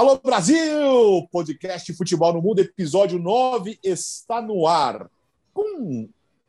Alô Brasil! Podcast Futebol no Mundo, episódio 9 está no ar. Com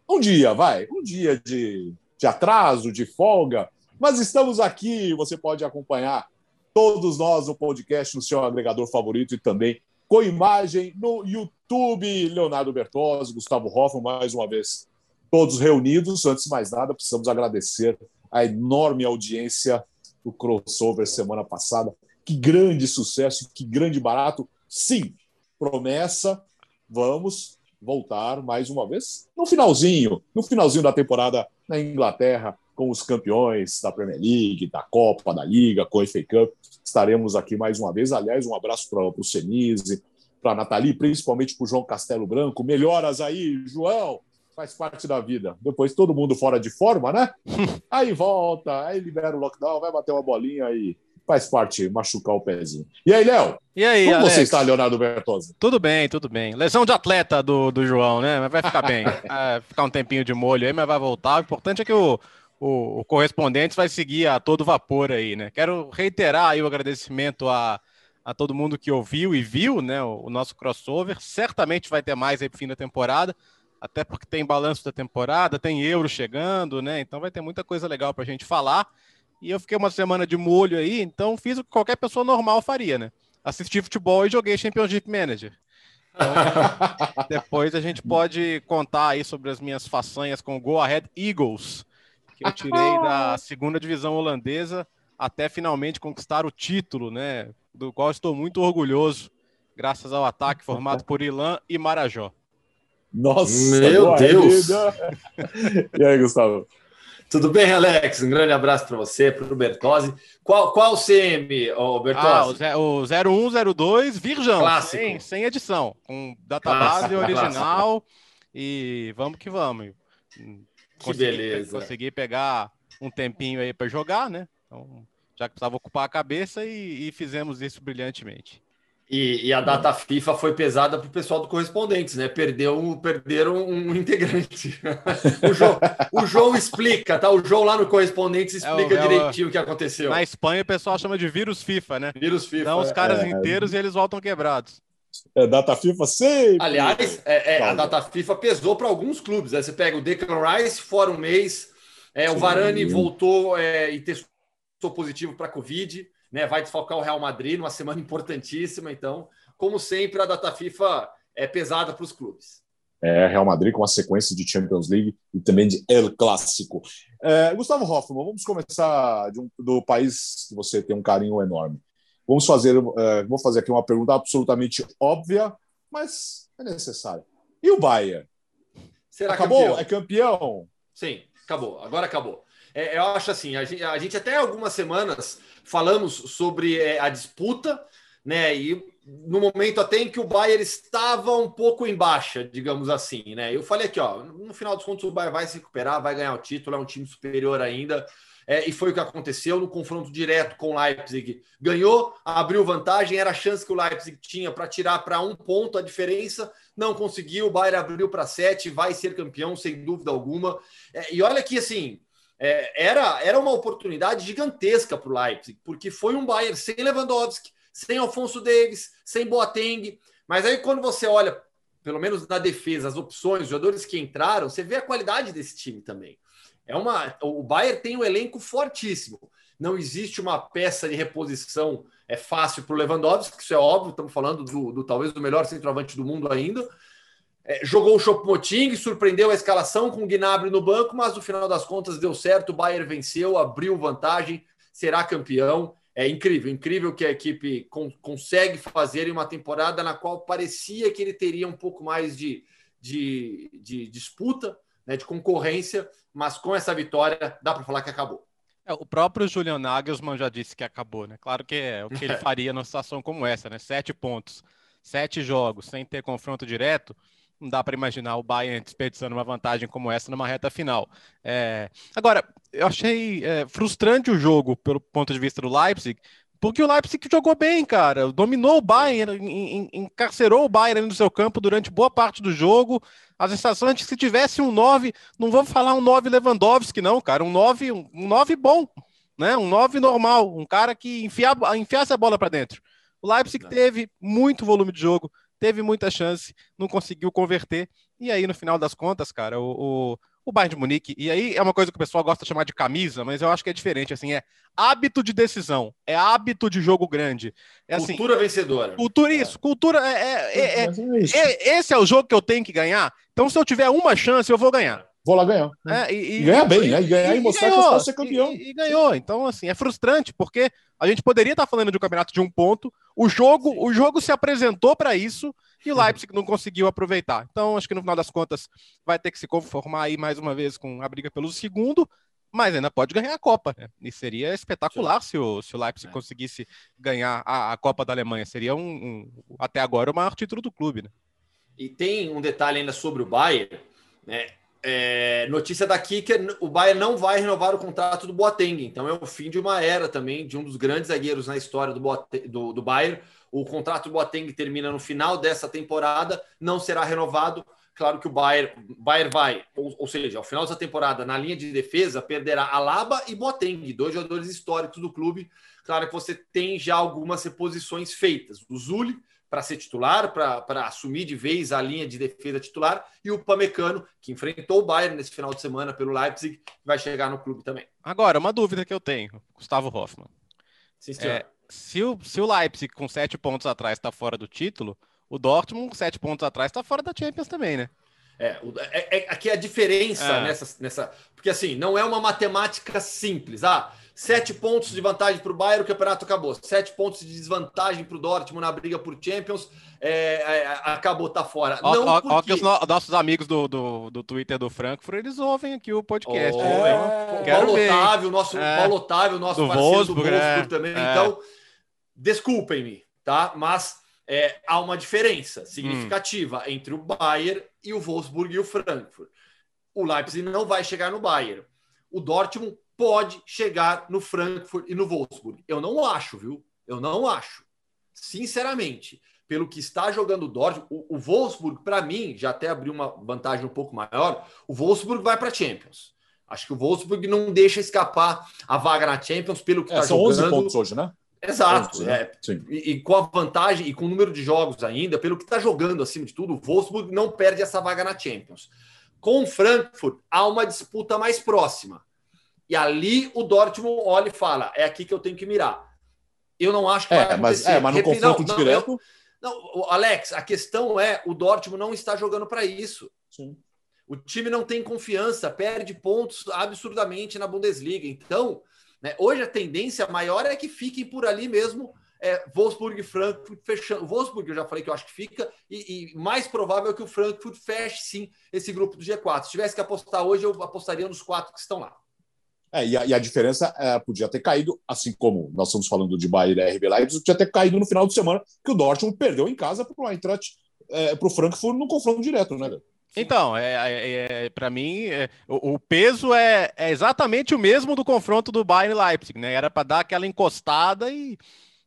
um dia, vai, um dia de, de atraso, de folga, mas estamos aqui. Você pode acompanhar todos nós no podcast no seu agregador favorito e também com imagem no YouTube. Leonardo Bertozzi, Gustavo Hoffman, mais uma vez, todos reunidos. Antes de mais nada, precisamos agradecer a enorme audiência do crossover semana passada. Que grande sucesso, que grande barato. Sim, promessa, vamos voltar mais uma vez no finalzinho, no finalzinho da temporada na Inglaterra, com os campeões da Premier League, da Copa, da Liga, com a FA Cup. Estaremos aqui mais uma vez. Aliás, um abraço para o Senise, para a Nathalie, principalmente para o João Castelo Branco. Melhoras aí, João! Faz parte da vida. Depois todo mundo fora de forma, né? Aí volta, aí libera o lockdown, vai bater uma bolinha aí faz parte machucar o pezinho. E aí, Léo? E aí, Como Alex? você está, Leonardo Bertozzi? Tudo bem, tudo bem. Lesão de atleta do, do João, né? Mas vai ficar bem. Vai ficar um tempinho de molho aí, mas vai voltar. O importante é que o, o, o correspondente vai seguir a todo vapor aí, né? Quero reiterar aí o agradecimento a, a todo mundo que ouviu e viu, né? O, o nosso crossover. Certamente vai ter mais aí pro fim da temporada. Até porque tem balanço da temporada, tem euro chegando, né? Então vai ter muita coisa legal pra gente falar. E eu fiquei uma semana de molho aí, então fiz o que qualquer pessoa normal faria, né? Assisti futebol e joguei Championship Manager. Então, depois a gente pode contar aí sobre as minhas façanhas com o Go Ahead Eagles, que eu tirei da segunda divisão holandesa até finalmente conquistar o título, né? Do qual estou muito orgulhoso, graças ao ataque formado por Ilan e Marajó. Nossa, Meu Deus! E aí, Gustavo? Tudo bem, Alex? Um grande abraço para você, para o Bertozzi. Qual, qual CM, ô Bertozzi? Ah, o, o 0102 Virgão, Clássico. sem, sem edição, com database Clássico, original e vamos que vamos. Que beleza. Consegui pegar um tempinho aí para jogar, né? Então, já que precisava ocupar a cabeça e, e fizemos isso brilhantemente. E, e a data FIFA foi pesada para o pessoal do Correspondentes, né? Perdeu, um- perderam um integrante. o, João, o João explica, tá? O João lá no Correspondentes explica É o- é o- direitinho o que aconteceu. Na Espanha o pessoal chama de vírus FIFA, né? Vírus FIFA. Dão os caras é. inteiros e eles voltam quebrados. É data FIFA sempre. Aliás, é, é, a data FIFA pesou para alguns clubes. Né? Você pega o Declan Rice fora um mês, é, o. Varane voltou é, e testou positivo para Covid, né? vai desfalcar o Real Madrid numa semana importantíssima. Então, como sempre, a data FIFA é pesada para os clubes. É, Real Madrid com uma sequência de Champions League e também de El Clássico. É, Gustavo Hoffman, vamos começar um- do país que você tem um carinho enorme. Vamos fazer, é, vou fazer aqui uma pergunta absolutamente óbvia, mas é necessária. E o Bayern? Será Acabou? campeão? É campeão? Sim, acabou. Agora acabou. É, eu acho assim, a gente, a gente até algumas semanas falamos sobre é, a disputa, né? E no momento até em que o Bayern estava um pouco em baixa, digamos assim, né? Eu falei aqui, ó, no final dos contos o Bayern vai se recuperar, vai ganhar o título, é um time superior ainda. É, e foi o que aconteceu no confronto direto com o Leipzig. Ganhou, abriu vantagem, era a chance que o Leipzig tinha para tirar para um ponto a diferença, não conseguiu. O Bayern abriu para sete, vai ser campeão, sem dúvida alguma. É, e olha que assim, é, era, era uma oportunidade gigantesca para o Leipzig, porque foi um Bayern sem Lewandowski, sem Alfonso Davis, sem Boateng. Mas aí quando você olha, pelo menos na defesa, as opções, os jogadores que entraram, você vê a qualidade desse time também. É uma, o Bayern tem um elenco fortíssimo. Não existe uma peça de reposição é fácil para o Lewandowski, isso é óbvio. Estamos falando do, do talvez do melhor centroavante do mundo ainda. É, jogou o Choupo-Moting, surpreendeu a escalação com o Gnabry no banco, mas no final das contas deu certo. O Bayern venceu, abriu vantagem, será campeão. É incrível, incrível que a equipe con consegue fazer em uma temporada na qual parecia que ele teria um pouco mais de, de, de disputa, né, de concorrência, mas com essa vitória dá para falar que acabou. É, o próprio Julian Nagelsmann já disse que acabou, né? Claro que é o que ele faria numa situação como essa, né? Sete pontos, sete jogos, sem ter confronto direto, não dá para imaginar o Bayern desperdiçando uma vantagem como essa numa reta final. É... Agora, eu achei é, frustrante o jogo pelo ponto de vista do Leipzig, porque o Leipzig jogou bem, cara. Dominou o Bayern, en- en- encarcerou o Bayern no seu campo durante boa parte do jogo. A sensação é de que se tivesse um 9, não vou falar um 9 Lewandowski, não, cara. Um 9, um 9 bom, né? Um 9 normal, um cara que enfia, enfiasse a bola para dentro. O Leipzig teve muito volume de jogo, teve muita chance, não conseguiu converter. E aí, no final das contas, cara, o, o, o Bayern de Munique, e aí é uma coisa que o pessoal gosta de chamar de camisa, mas eu acho que é diferente, assim, é hábito de decisão, é hábito de jogo grande. É, assim, cultura vencedora. Cultura, isso, cultura, é, é, é, esse é o jogo que eu tenho que ganhar, então se eu tiver uma chance, eu vou ganhar. Vou lá ganhar. É, e, e, ganhar bem, né? E ganhar e, e mostrar ganhou, que eu posso ser campeão. E, ganhou. Então, assim, é frustrante, porque a gente poderia estar falando de um campeonato de um ponto. O jogo, o jogo se apresentou para isso e o Leipzig não conseguiu aproveitar. Então, acho que no final das contas vai ter que se conformar aí mais uma vez com a briga pelo segundo, mas ainda pode ganhar a Copa. Né? E seria espetacular se o, se o Leipzig é. conseguisse ganhar a, a, Copa da Alemanha. Seria um, um, até agora o maior título do clube. Né? E tem um detalhe ainda sobre o Bayern, né? É, notícia daqui que o Bayern não vai renovar o contrato do Boateng, então é o fim de uma era também de um dos grandes zagueiros na história do, Boateng, do, do Bayern. O contrato do Boateng termina no final dessa temporada, não será renovado. Claro que o Bayern, Bayern vai, ou, ou seja, ao final dessa temporada, na linha de defesa, perderá Alaba e Boateng, dois jogadores históricos do clube. Claro que você tem já algumas reposições feitas. O Zuli para ser titular, para assumir de vez a linha de defesa titular, e o Pamecano, que enfrentou o Bayern nesse final de semana pelo Leipzig, vai chegar no clube também. Agora, uma dúvida que eu tenho, Gustavo Hoffmann. Sim, é, se, o, se o Leipzig com sete pontos atrás está fora do título, o Dortmund com sete pontos atrás está fora da Champions também, né? É, é, é, aqui a diferença é. nessa, nessa. Porque assim, não é uma matemática simples. Ah, Sete pontos de vantagem para o Bayern, o campeonato acabou. Sete pontos de desvantagem para o Dortmund na briga por Champions, é, é, acabou, tá fora. Ó, Não ó, porque... ó que os no, nossos amigos do, do, do Twitter do Frankfurt, eles ouvem aqui o podcast. Oh, é, Paulo Otávio, nosso é. Paulo Otávio, nosso do parceiro Wolfsburg, do Wolfsburg é. também. É. Então, desculpem-me, tá? Mas é, há uma diferença significativa hum. entre o Bayern e o Wolfsburg e o Frankfurt. O Leipzig não vai chegar no Bayern. O Dortmund pode chegar no Frankfurt e no Wolfsburg. Eu não acho, viu? Eu não acho. Sinceramente, pelo que está jogando o Dortmund, o, o Wolfsburg, para mim, já até abriu uma vantagem um pouco maior, o Wolfsburg vai para a Champions. Acho que o Wolfsburg não deixa escapar a vaga na Champions pelo que está é, tá jogando. São 11 pontos hoje, né? Exato. 11, né? É. E, e, com a vantagem e com o número de jogos ainda, pelo que está jogando acima de tudo, o Wolfsburg não perde essa vaga na Champions. Com o Frankfurt, há uma disputa mais próxima. E ali o Dortmund olha e fala: é aqui que eu tenho que mirar. Eu não acho que é, vai acontecer. Mas, é, mas no Repito, confronto não, direto. Não, não, Alex, a questão é: o Dortmund não está jogando para isso. Sim. O time não tem confiança, perde pontos absurdamente na Bundesliga. Então, né, hoje a tendência maior é que fiquem por ali mesmo. É, Wolfsburg e Frankfurt fechando. Wolfsburg eu já falei que eu acho que fica, e, e, mais provável é que o Frankfurt feche sim esse grupo do G4. Se tivesse que apostar hoje, eu apostaria nos quatro que estão lá. É, e, a, e, a, diferença é, podia ter caído, assim como nós estamos falando de Bayern e RB Leipzig, podia ter caído no final de semana, que o Dortmund perdeu em casa para o Eintracht, é, para o Frankfurt no confronto direto, né? Então, é, é, é para mim, é, o, o, peso é, é, exatamente o mesmo do confronto do Bayern e Leipzig, né? Era para dar aquela encostada e.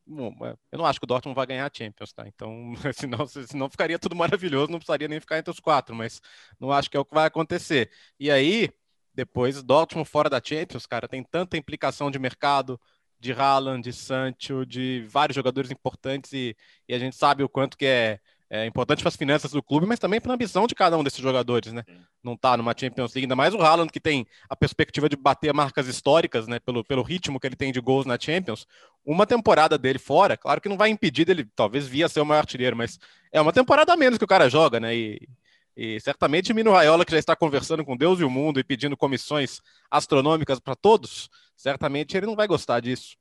Bom, é, eu não acho que o Dortmund vai ganhar a Champions, tá? Então, senão, senão ficaria tudo maravilhoso, não precisaria nem ficar entre os quatro, mas não acho que é o que vai acontecer. E aí, depois, Dortmund fora da Champions, cara, tem tanta implicação de mercado, de Haaland, de Sancho, de vários jogadores importantes e, e a gente sabe o quanto que é, é importante para as finanças do clube, mas também para a ambição de cada um desses jogadores, né? Não tá numa Champions League, ainda mais o Haaland que tem a perspectiva de bater marcas históricas, né? Pelo, pelo ritmo que ele tem de gols na Champions. Uma temporada dele fora, claro que não vai impedir dele, talvez via ser o maior artilheiro, mas é uma temporada a menos que o cara joga, né? E, e certamente Mino Raiola, que já está conversando com Deus e o mundo e pedindo comissões astronômicas para todos, certamente ele não vai gostar disso.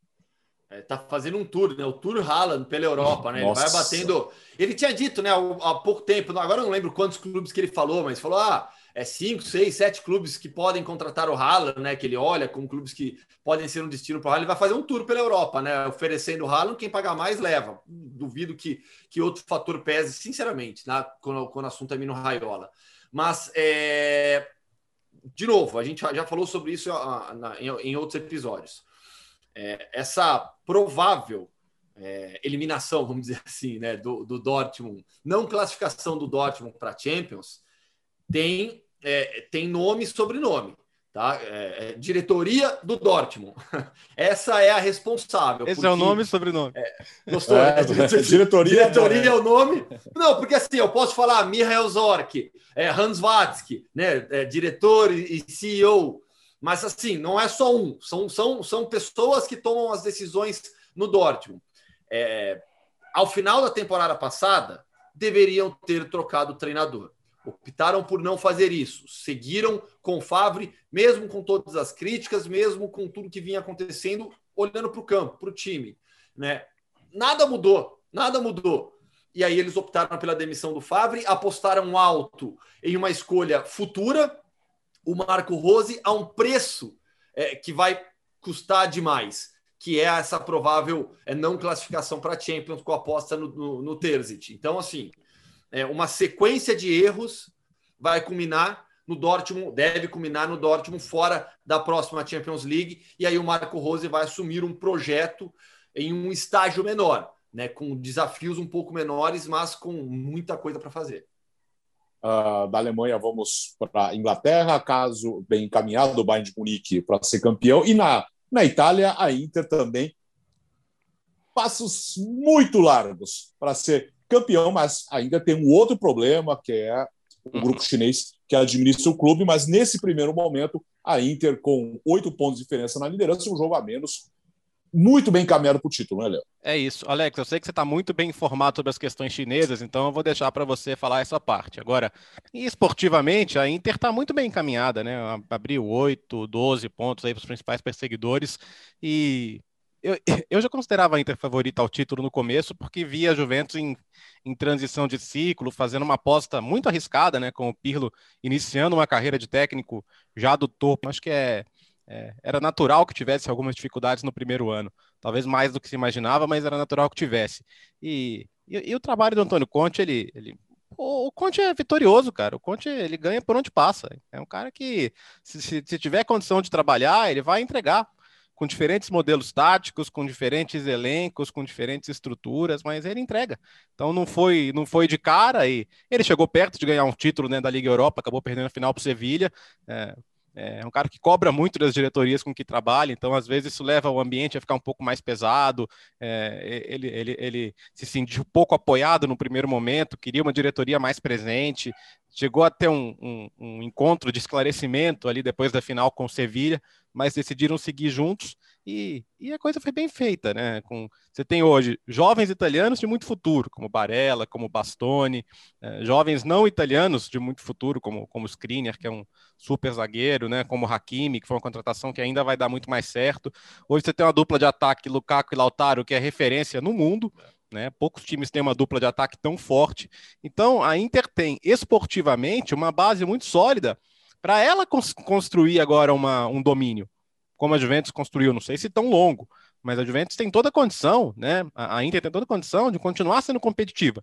É, tá fazendo um tour, né? O Tour Haaland pela Europa, né? Nossa. Ele vai batendo. Ele tinha dito, né, há pouco tempo, agora eu não lembro quantos clubes que ele falou, mas falou: ah, é cinco, seis, sete clubes que podem contratar o Haaland, né? Que ele olha como clubes que podem ser um destino para o Haaland. Ele vai fazer um tour pela Europa, né? Oferecendo o Haaland, quem pagar mais leva. Duvido que, que outro fator pese, sinceramente, né? quando, quando o assunto é Mino Raiola. Mas, é... de novo, a gente já falou sobre isso em outros episódios. É, essa provável é, eliminação, vamos dizer assim, né, do, do Dortmund, não classificação do Dortmund para Champions, tem, é, tem nome e sobrenome. tá? É, é, diretoria do Dortmund. Essa é a responsável. Esse porque... é o nome e sobrenome. É, gostou? É, é diretoria, diretoria é o nome. Não, porque assim, eu posso falar Michael Zorc, é, Hans Watzke, né? É, diretor e CEO. Mas assim, não é só um, são, são, são pessoas que tomam as decisões no Dortmund. ao final da temporada passada, deveriam ter trocado o treinador optaram por não fazer isso. Seguiram com o Favre, mesmo com todas as críticas, mesmo com tudo que vinha acontecendo, olhando para o campo, para o time. Né? Nada mudou, nada mudou. E aí eles optaram pela demissão do Favre, apostaram alto em uma escolha futura, o Marco Rose, a um preço é, que vai custar demais, que é essa provável é, não classificação para Champions com aposta no, no, no Terzic. Então, assim, é, uma sequência de erros vai culminar no Dortmund, deve culminar no Dortmund fora da próxima Champions League, e aí o Marco Rose vai assumir um projeto em um estágio menor, né, com desafios um pouco menores, mas com muita coisa para fazer. Uh, da Alemanha vamos para Inglaterra, caso bem encaminhado, o Bayern de Munique para ser campeão, e na, na Itália, a Inter também passos muito largos para ser campeão, mas ainda tem um outro problema, que é o grupo uhum. chinês que administra o clube, mas nesse primeiro momento, a Inter, com oito pontos de diferença na liderança, um jogo a menos, muito bem encaminhado para o título, né, Léo? É isso. Alex, eu sei que você está muito bem informado sobre as questões chinesas, então eu vou deixar para você falar essa parte. Agora, esportivamente, a Inter está muito bem encaminhada, né? Abriu 8, 12 pontos aí para os principais perseguidores e eu, eu já considerava a Inter favorita ao título no começo, porque via a Juventus em, em transição de ciclo, fazendo uma aposta muito arriscada, né? Com o Pirlo iniciando uma carreira de técnico já do topo. Acho que é, é, era natural que tivesse algumas dificuldades no primeiro ano. Talvez mais do que se imaginava, mas era natural que tivesse. E, e, e o trabalho do Antônio Conte, ele, ele o Conte é vitorioso, cara. O Conte ele ganha por onde passa. É um cara que, se, se, se tiver condição de trabalhar, ele vai entregar com diferentes modelos táticos, com diferentes elencos, com diferentes estruturas, mas ele entrega. Então não foi, não foi de cara e ele chegou perto de ganhar um título né, da Liga Europa, acabou perdendo a final para o Sevilha. É, é um cara que cobra muito das diretorias com que trabalha, então às vezes isso leva o ambiente a ficar um pouco mais pesado. É, ele, ele, ele se sentiu pouco apoiado no primeiro momento, queria uma diretoria mais presente, chegou a ter um, um, um encontro de esclarecimento ali depois da final com o Sevilha, mas decidiram seguir juntos e, e, a coisa foi bem feita, né? Com, você tem hoje jovens italianos de muito futuro, como Barella, como Bastoni, é, jovens não italianos de muito futuro, como, como Skriniar, que é um super zagueiro, né? Como Hakimi, que foi uma contratação que ainda vai dar muito mais certo. Hoje você tem uma dupla de ataque, Lukaku e Lautaro, que é referência no mundo, né? Poucos times têm uma dupla de ataque tão forte. Então, a Inter tem esportivamente uma base muito sólida para ela cons construir agora uma, um domínio, como a Juventus construiu, não sei se tão longo, mas a Juventus tem toda a condição, né? A Inter tem toda a condição de continuar sendo competitiva,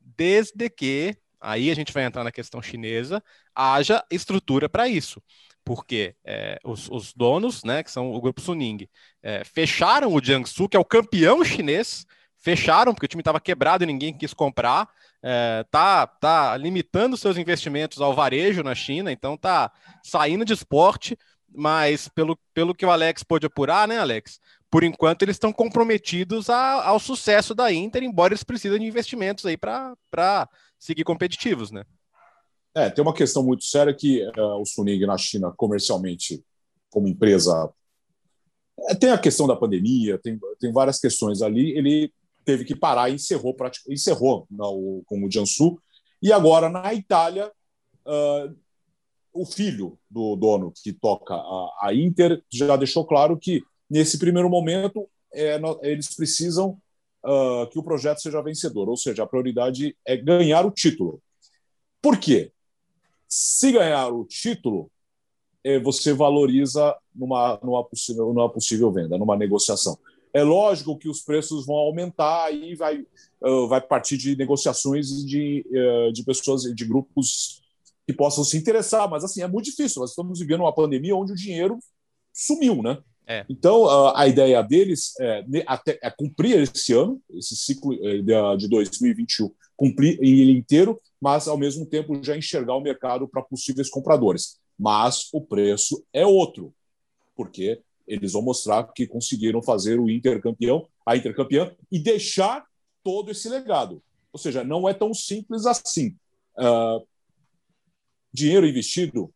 desde que aí a gente vai entrar na questão chinesa, haja estrutura para isso. Porque é, os, os, donos, né, que são o grupo Suning, é, fecharam o Jiangsu, que é o campeão chinês, fecharam porque o time estava quebrado e ninguém quis comprar. É, tá, tá limitando seus investimentos ao varejo na China, então tá saindo de esporte, mas pelo, pelo que o Alex pôde apurar, né, Alex? Por enquanto eles estão comprometidos a, ao sucesso da Inter, embora eles precisem de investimentos aí para seguir competitivos, né? É, tem uma questão muito séria que uh, o Suning na China, comercialmente, como empresa, é, tem a questão da pandemia, tem, tem várias questões ali. Ele teve que parar e encerrou, encerrou no, com o Jiangsu. E agora, na Itália, uh, o filho do dono que toca a, a, Inter já deixou claro que, nesse primeiro momento, é, eles precisam uh, que o projeto seja vencedor, ou seja, a prioridade é ganhar o título. Por quê? Se ganhar o título, é, você valoriza numa, numa, possível, numa possível venda, numa negociação. É lógico que os preços vão aumentar e vai, uh, vai partir de negociações de, uh, de pessoas, de grupos que possam se interessar, mas assim, é muito difícil. Nós estamos vivendo uma pandemia onde o dinheiro sumiu, né? É. Então, uh, a ideia deles é, até, é cumprir esse ano, esse ciclo eh, de 2021, cumprir ele inteiro, mas ao mesmo tempo já enxergar o mercado para possíveis compradores. mas o preço é outro, porque eles vão mostrar que conseguiram fazer o Inter campeão, a Inter campeã e deixar todo esse legado. Ou seja, não é tão simples assim. Uh, dinheiro investido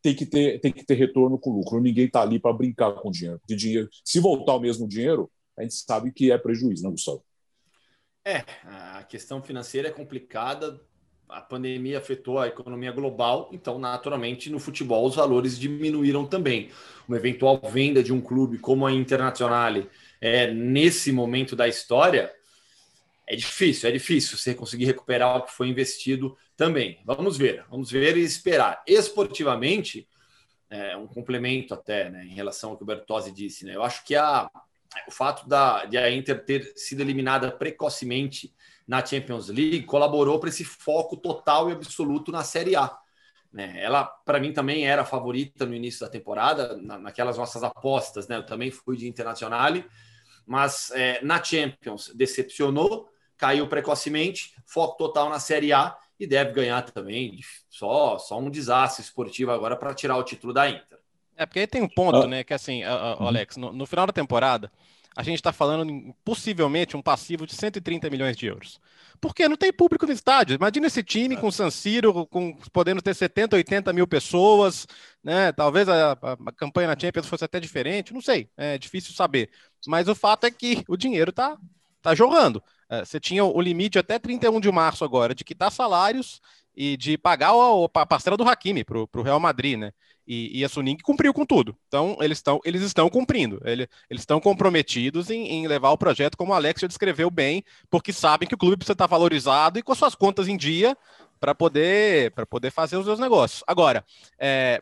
tem que ter tem que ter retorno com lucro. Ninguém está ali para brincar com dinheiro. Porque dinheiro, se voltar o mesmo dinheiro, a gente sabe que é prejuízo, né, Gustavo? É, a questão financeira é complicada. A pandemia afetou a economia global, então, naturalmente, no futebol os valores diminuíram também. Uma eventual venda de um clube como a Internazionale é, nesse momento da história é difícil, é difícil você conseguir recuperar o que foi investido também. Vamos ver, vamos ver e esperar. Esportivamente, é, um complemento até né, em relação ao que o Bertozzi disse, né? Eu acho que a, o fato da, de a Inter ter sido eliminada precocemente na Champions League colaborou para esse foco total e absoluto na Série A. Né? Ela, para mim, também era a favorita no início da temporada, na, naquelas nossas apostas. Né? Eu também fui de Internacional, mas é, na Champions decepcionou, caiu precocemente, foco total na Série A e deve ganhar também. Só, só um desastre esportivo agora para tirar o título da Inter. É, porque aí tem um ponto, ah. né? Que assim, uhum. Alex, no, no, final da temporada, a gente está falando possivelmente um passivo de 130 milhões de euros. Porque não tem público no estádio. Imagina esse time com San Siro, com, podendo ter 70, 80 mil pessoas, né? Talvez a, a, a campanha na Champions fosse até diferente, não sei, é difícil saber. Mas o fato é que o dinheiro está tá jorrando. É, você tinha o limite até 31 de março agora de quitar salários e de pagar a, parcela do Hakimi para o Real Madrid, né? E, e a Suning cumpriu com tudo. Então, eles estão eles estão cumprindo. Ele, eles estão comprometidos em, em, levar o projeto, como o Alex já descreveu bem, porque sabem que o clube precisa estar valorizado e com suas contas em dia para poder, poder fazer os seus negócios. Agora, é,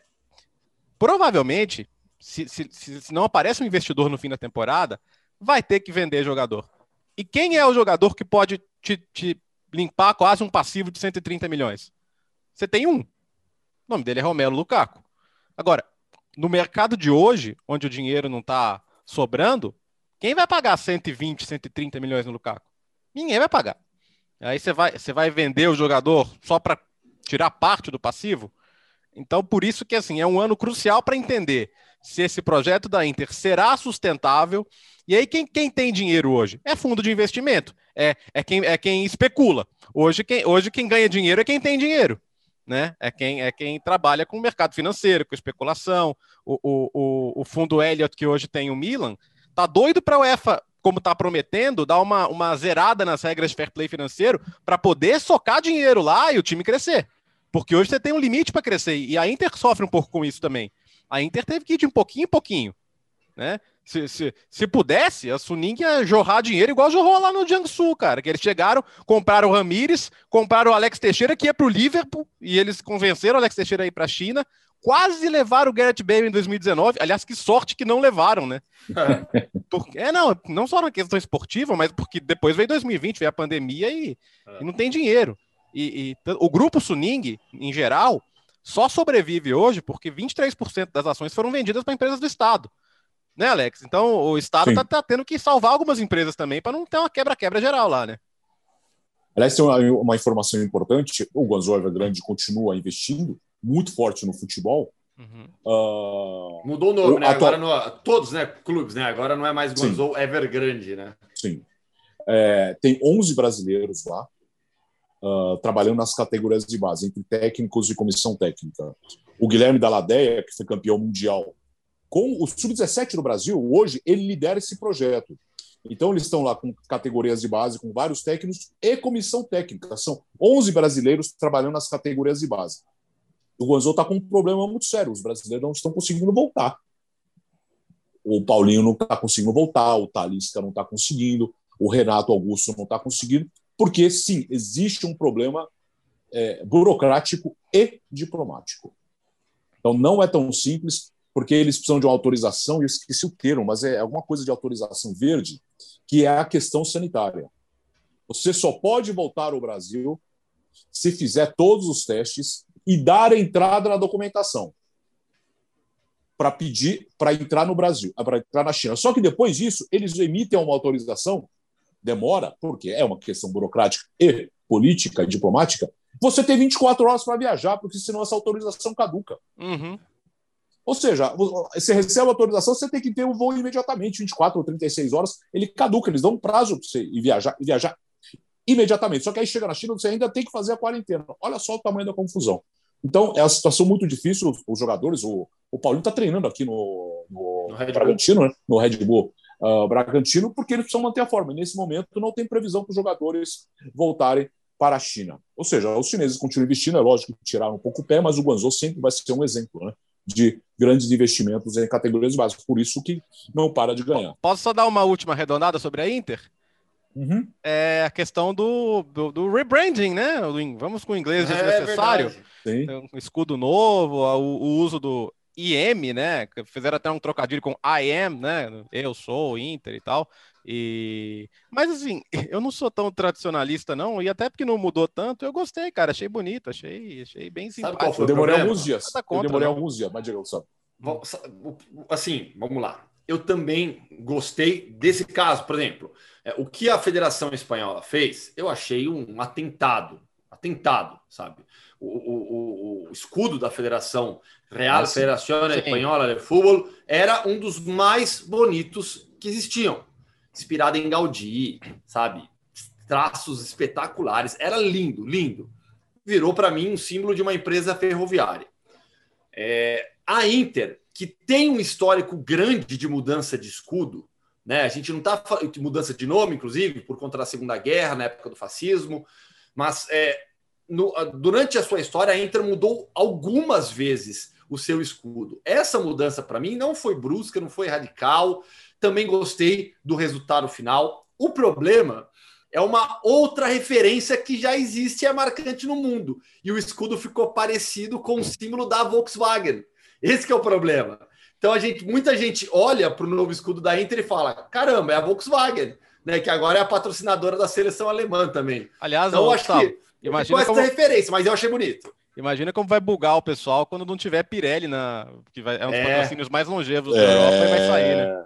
provavelmente, se, se, se não aparece um investidor no fim da temporada, vai ter que vender jogador. E quem é o jogador que pode te, te limpar quase um passivo de 130 milhões? Você tem um. O nome dele é Romero Lukaku. Agora, no mercado de hoje, onde o dinheiro não está sobrando, quem vai pagar 120, 130 milhões no Lukaku? Ninguém vai pagar. Aí você vai, você vai vender o jogador só para tirar parte do passivo? Então, por isso que assim, é um ano crucial para entender se esse projeto da Inter será sustentável. E aí, quem, quem tem dinheiro hoje? É fundo de investimento, é, é, quem, é quem especula. Hoje quem, hoje, quem ganha dinheiro é quem tem dinheiro né? É quem, é quem trabalha com o mercado financeiro, com especulação. O, o, o, fundo Elliott, que hoje tem o Milan, tá doido para o UEFA, como está prometendo, dar uma, uma zerada nas regras de fair play financeiro para poder socar dinheiro lá e o time crescer. Porque hoje você tem um limite para crescer. E a Inter sofre um pouco com isso também. A Inter teve que ir de um pouquinho em pouquinho. Né? Se, se, se pudesse, a Suning ia jorrar dinheiro igual jorrou lá no Jiangsu, cara. Que eles chegaram, compraram o Ramires, compraram o Alex Teixeira, que ia para o Liverpool, e eles convenceram o Alex Teixeira a ir para a China. Quase levaram o Garrett Bale em 2019. Aliás, que sorte que não levaram, né? porque, é, não, não só na questão esportiva, mas porque depois veio 2020, veio a pandemia e, e não tem dinheiro. E, e, o grupo Suning, em geral, só sobrevive hoje porque 23% das ações foram vendidas para empresas do Estado né, Alex? Então o Estado está tá tendo que salvar algumas empresas também para não ter uma quebra-quebra geral lá, né? Aliás, tem uma, uma informação importante: o Guangzhou Evergrande continua investindo muito forte no futebol. Uhum. Uh, Mudou o nome, o, né? Atual... Agora no, todos, né? Clubes, né? Agora não é mais Guangzhou Evergrande, né? Sim. É, tem 11 brasileiros lá uh, trabalhando nas categorias de base, entre técnicos e comissão técnica. O Guilherme Daladeia, que foi campeão mundial com o Sub-17 no Brasil, hoje, ele lidera esse projeto. Então, eles estão lá com categorias de base, com vários técnicos e comissão técnica. São 11 brasileiros trabalhando nas categorias de base. O Guangzhou está com um problema muito sério. Os brasileiros não estão conseguindo voltar. O Paulinho não está conseguindo voltar, o Talisca não está conseguindo, o Renato Augusto não está conseguindo, porque, sim, existe um problema é, burocrático e diplomático. Então, não é tão simples porque eles precisam de uma autorização, eu esqueci o termo, mas é alguma coisa de autorização verde, que é a questão sanitária. Você só pode voltar ao Brasil se fizer todos os testes e dar entrada na documentação para pedir para entrar no Brasil, para entrar na China. Só que depois disso, eles emitem uma autorização, demora, porque é uma questão burocrática e política e diplomática, você tem 24 horas para viajar, porque senão essa autorização caduca. Uhum. Ou seja, você recebe a autorização, você tem que ter o voo imediatamente, 24 ou 36 horas, ele caduca, eles dão um prazo para você ir viajar, ir viajar imediatamente. Só que aí chega na China, você ainda tem que fazer a quarentena. Olha só o tamanho da confusão. Então, é uma situação muito difícil. Os jogadores, o, o Paulinho está treinando aqui no, no, no Red Bragantino, né? no Red Bull uh, Bragantino, porque eles precisam manter a forma. E nesse momento, não tem previsão para os jogadores voltarem para a China. Ou seja, os chineses continuam investindo, é lógico que tiraram um pouco o pé, mas o Guangzhou sempre vai ser um exemplo né, de grandes investimentos em categorias básicas, por isso que não para de ganhar. Posso só dar uma última arredondada sobre a Inter? Uhum. É a questão do, do, do, rebranding, né? Vamos com o inglês é desnecessário. É um escudo novo, o, o uso do IM, né? Fizeram até um trocadilho com I am, né? Eu sou Inter e tal. E mas assim, eu não sou tão tradicionalista não, e até porque não mudou tanto, eu gostei, cara, achei bonito, achei, achei bem simpático. eu demorei alguns dias. Contra, eu demorei não. alguns dias, mas diga, sabe. Assim, vamos lá. Eu também gostei desse caso, por exemplo, é, o que a Federação Espanhola fez, eu achei um atentado, atentado, sabe? O, o, o escudo da Federação Real Federação Espanhola de Futebol era um dos mais bonitos que existiam inspirada em Gaudí, sabe? Traços espetaculares. Era lindo, lindo. Virou para mim um símbolo de uma empresa ferroviária. É, a Inter, que tem um histórico grande de mudança de escudo, né? A gente não está mudança de nome, inclusive, por conta da Segunda Guerra, na época do fascismo, mas é, no, durante a sua história, a Inter mudou algumas vezes o seu escudo. Essa mudança, para mim, não foi brusca, não foi radical, também gostei do resultado final. O problema é uma outra referência que já existe e é marcante no mundo. E o escudo ficou parecido com o símbolo da Volkswagen. Esse é o problema. Então a gente, muita gente olha para o novo escudo da Inter e fala: caramba, é a Volkswagen, né? Que agora é a patrocinadora da seleção alemã também. Aliás, então, eu acho que imagina como... essa referência, mas eu achei bonito. Imagina como vai bugar o pessoal quando não tiver Pirelli na que vai, é um dos é. patrocínios mais longevos da Europa e vai sair, né?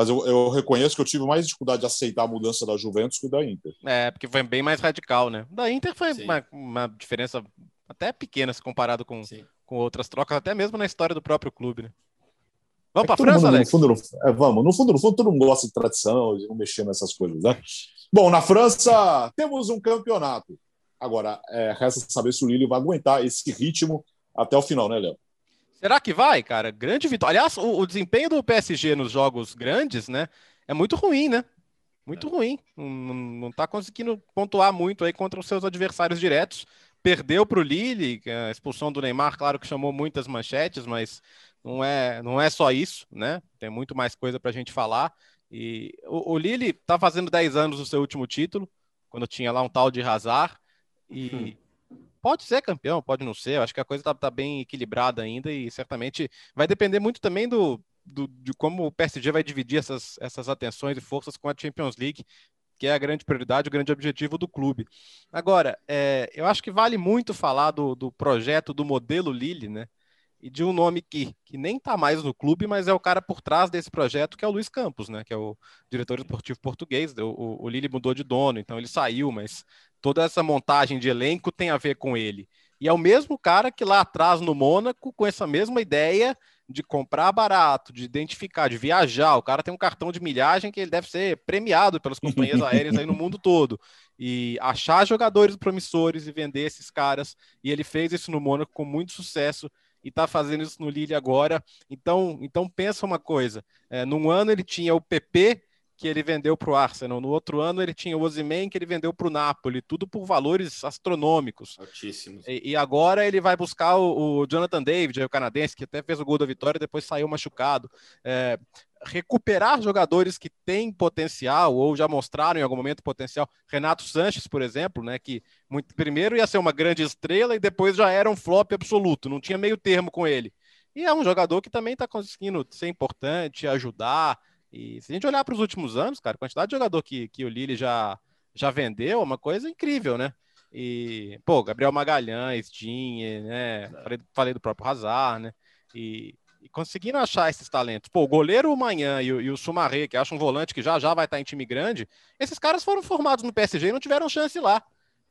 Mas eu, eu, reconheço que eu tive mais dificuldade de aceitar a mudança da Juventus que da Inter. É, porque foi bem mais radical, né? Da Inter foi uma, uma, diferença até pequena se comparado com, com outras trocas, até mesmo na história do próprio clube, né? Vamos é para a França, mundo, Alex? No fundo, no, é, vamos. No fundo, no fundo, todo mundo gosta de tradição, de não mexer nessas coisas, né? Bom, na França, temos um campeonato. Agora, é, resta saber se o Lille vai aguentar esse ritmo até o final, né, Léo? Será que vai, cara? Grande vitória. Aliás, o, o, desempenho do PSG nos jogos grandes, né? É muito ruim, né? Muito é. ruim. Não, não tá conseguindo pontuar muito aí contra os seus adversários diretos. Perdeu para o Lille, a expulsão do Neymar, claro que chamou muitas manchetes, mas não é, não é só isso, né? Tem muito mais coisa para a gente falar. E o, o Lille tá fazendo 10 anos do seu último título, quando tinha lá um tal de Hazard. E, hum pode ser campeão, pode não ser. Eu acho que a coisa está tá bem equilibrada ainda e certamente vai depender muito também do, do, de como o PSG vai dividir essas, essas atenções e forças com a Champions League, que é a grande prioridade, o grande objetivo do clube. Agora, é, eu acho que vale muito falar do, do projeto, do modelo Lille, né? E de um nome que, que nem está mais no clube, mas é o cara por trás desse projeto, que é o Luiz Campos, né? Que é o diretor esportivo português. O, o, o Lille mudou de dono, então ele saiu, mas toda essa montagem de elenco tem a ver com ele. E é o mesmo cara que lá atrás no Mônaco, com essa mesma ideia de comprar barato, de identificar, de viajar. O cara tem um cartão de milhagem que ele deve ser premiado pelas companhias aéreas aí no mundo todo. E achar jogadores promissores e vender esses caras. E ele fez isso no Mônaco com muito sucesso e está fazendo isso no Lille agora. Então, então pensa uma coisa: é, num ano ele tinha o PP que ele vendeu para o Arsenal. No outro ano ele tinha o Ozyman que ele vendeu para o Napoli, tudo por valores astronômicos. Altíssimos. E, e agora ele vai buscar o, o, Jonathan David, o canadense, que até fez o gol da vitória e depois saiu machucado. É, recuperar jogadores que têm potencial ou já mostraram em algum momento potencial. Renato Sanches, por exemplo, né, que muito, primeiro ia ser uma grande estrela e depois já era um flop absoluto, não tinha meio termo com ele. E é um jogador que também está conseguindo ser importante, ajudar, e se a gente olhar para os últimos anos, cara, a quantidade de jogador que, que o Lille já, já vendeu é uma coisa incrível, né? E, pô, Gabriel Magalhães, Dinhe, né? Falei, falei, do próprio Hazard, né? E, e, conseguindo achar esses talentos. Pô, o goleiro Manhã e o, e o Sumaré, que acha um volante que já já vai estar em time grande, esses caras foram formados no PSG e não tiveram chance lá.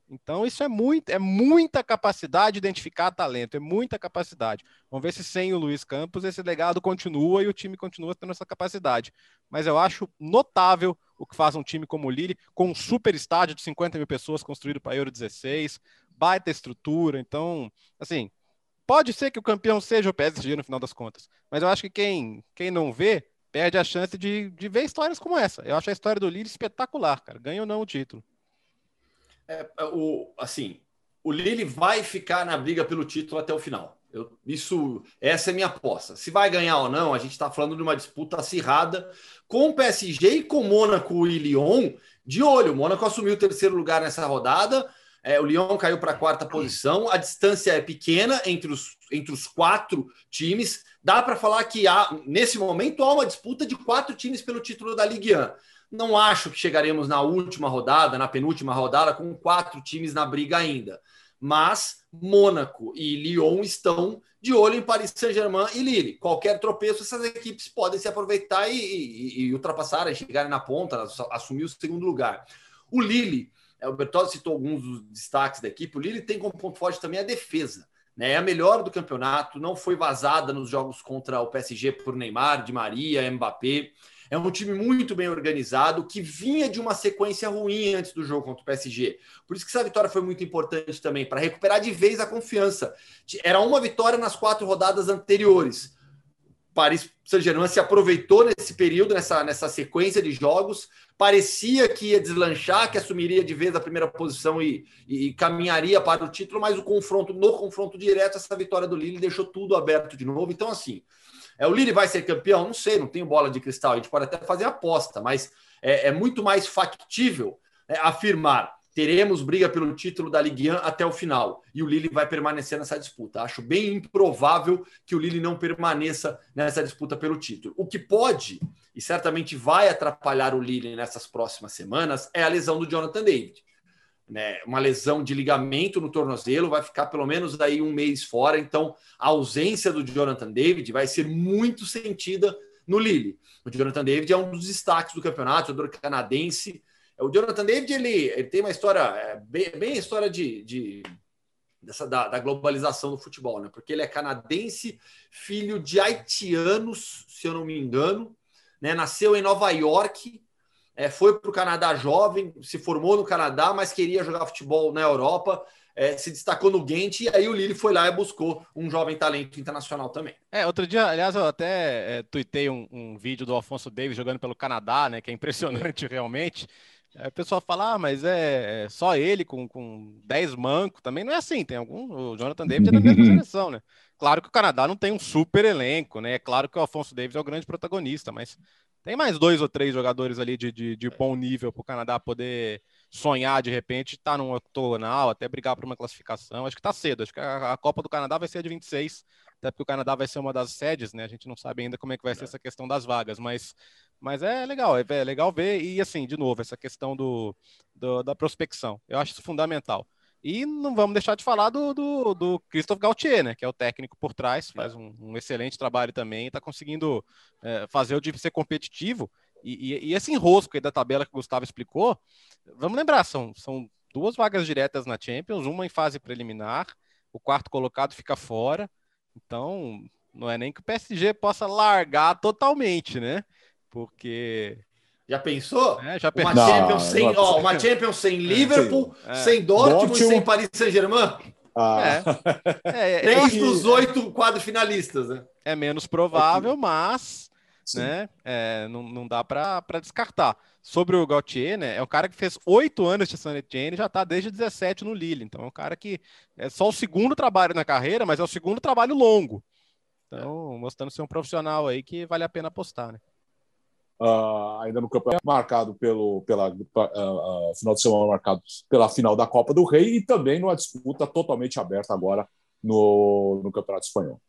Então, isso é, muito, é muita capacidade de identificar talento, é muita capacidade. Vamos ver se sem o Luiz Campos esse legado continua e o time continua tendo essa capacidade. Mas eu acho notável o que faz um time como o Lille, com um super estádio de 50 mil pessoas construído para Euro 16, baita estrutura. Então, assim, pode ser que o campeão seja o PSG no final das contas. Mas eu acho que quem, quem não vê, perde a chance de, de ver histórias como essa. Eu acho a história do Lille espetacular, cara. Ganha ou não o título. É, é, o, assim, o Lille vai ficar na briga pelo título até o final. Eu, isso, essa é minha aposta. Se vai ganhar ou não, a gente está falando de uma disputa acirrada com o PSG e com Mônaco e Lyon de olho. O Mônaco assumiu o terceiro lugar nessa rodada. É, o Lyon caiu para a quarta posição. A distância é pequena entre os, entre os quatro times. Dá para falar que há, nesse momento há uma disputa de quatro times pelo título da Ligue 1. Não acho que chegaremos na última rodada, na penúltima rodada, com quatro times na briga ainda. Mas Mônaco e Lyon estão de olho em Paris Saint-Germain e Lille. Qualquer tropeço, essas equipes podem se aproveitar e, e, e chegarem na ponta, assumir o segundo lugar. O Lille, é, o Bertozzi citou alguns dos destaques da equipe, o Lille tem como ponto forte também a defesa. Né? É a melhor do campeonato, não foi vazada nos jogos contra o PSG por Neymar, Di Maria, Mbappé. É um time muito bem organizado, que vinha de uma sequência ruim antes do jogo contra o PSG. Por isso que essa vitória foi muito importante também, para recuperar de vez a confiança. Era uma vitória nas quatro rodadas anteriores. Paris Saint-Germain se aproveitou nesse período, nessa, nessa sequência de jogos. Parecia que ia deslanchar, que assumiria de vez a primeira posição e, e, caminharia para o título, mas o confronto, no confronto direto, essa vitória do Lille deixou tudo aberto de novo. Então, assim, é, o Lille vai ser campeão? Não sei, não tenho bola de cristal. A gente pode até fazer aposta, mas é, é muito mais factível é, afirmar teremos briga pelo título da Ligue 1 até o final e o Lille vai permanecer nessa disputa. Acho bem improvável que o Lille não permaneça nessa disputa pelo título. O que pode e certamente vai atrapalhar o Lille nessas próximas semanas é a lesão do Jonathan David né, uma lesão de ligamento no tornozelo, vai ficar pelo menos daí um mês fora. Então, a ausência do Jonathan David vai ser muito sentida no Lille. O Jonathan David é um dos destaques do campeonato, jogador canadense. O Jonathan David ele, ele tem uma história é, bem, bem a história de, de dessa da, da, globalização do futebol, né? Porque ele é canadense, filho de haitianos, se eu não me engano, né? Nasceu em Nova York é, foi para o Canadá jovem, se formou no Canadá, mas queria jogar futebol na Europa. É, se destacou no Ghent e aí o Lille foi lá e buscou um jovem talento internacional também. É, outro dia, aliás, eu até é, tuitei um, um, vídeo do Alfonso Davis jogando pelo Canadá, né, que é impressionante realmente. Aí o pessoal fala, ah, mas é, é, só ele com, com 10 mancos, também não é assim, tem algum, o Jonathan Davis é da mesma seleção, né? Claro que o Canadá não tem um super elenco, né? É claro que o Alfonso Davis é o grande protagonista, mas tem mais dois ou três jogadores ali de, de, de bom nível para o Canadá poder sonhar de repente, estar tá num octogonal, até brigar por uma classificação. Acho que está cedo. Acho que a, a, Copa do Canadá vai ser de 26, até porque o Canadá vai ser uma das sedes, né? A gente não sabe ainda como é que vai ser é. essa questão das vagas, mas, mas é legal, é, é legal ver. E assim, de novo, essa questão do, do da prospecção. Eu acho isso fundamental. E não vamos deixar de falar do, do, do Christophe Gauthier, né? Que é o técnico por trás, faz um, um excelente trabalho também, está conseguindo é, fazer o time ser competitivo. E, e, e, esse enrosco aí da tabela que o Gustavo explicou, vamos lembrar, são, são duas vagas diretas na Champions, uma em fase preliminar, o quarto colocado fica fora. Então, não é nem que o PSG possa largar totalmente, né? Porque já pensou? É, já Uma, Champions sem, ó, uma Champions sem Liverpool, é. sem Dortmund, Dortmund e sem Paris Saint-Germain? Ah. É. é. Três é, dos oito quadros finalistas, né? É menos provável, mas né, é, não, não dá para descartar. Sobre o Gauthier, né? É um cara que fez oito anos de San Etienne e já está desde 17 no Lille. Então é um cara que é só o segundo trabalho na carreira, mas é o segundo trabalho longo. Então, mostrando ser um profissional aí que vale a pena apostar, né? Uh, ainda no campeonato marcado pelo pela uh, final de semana marcado pela final da Copa do Rei e também numa disputa totalmente aberta agora no, no Campeonato Espanhol.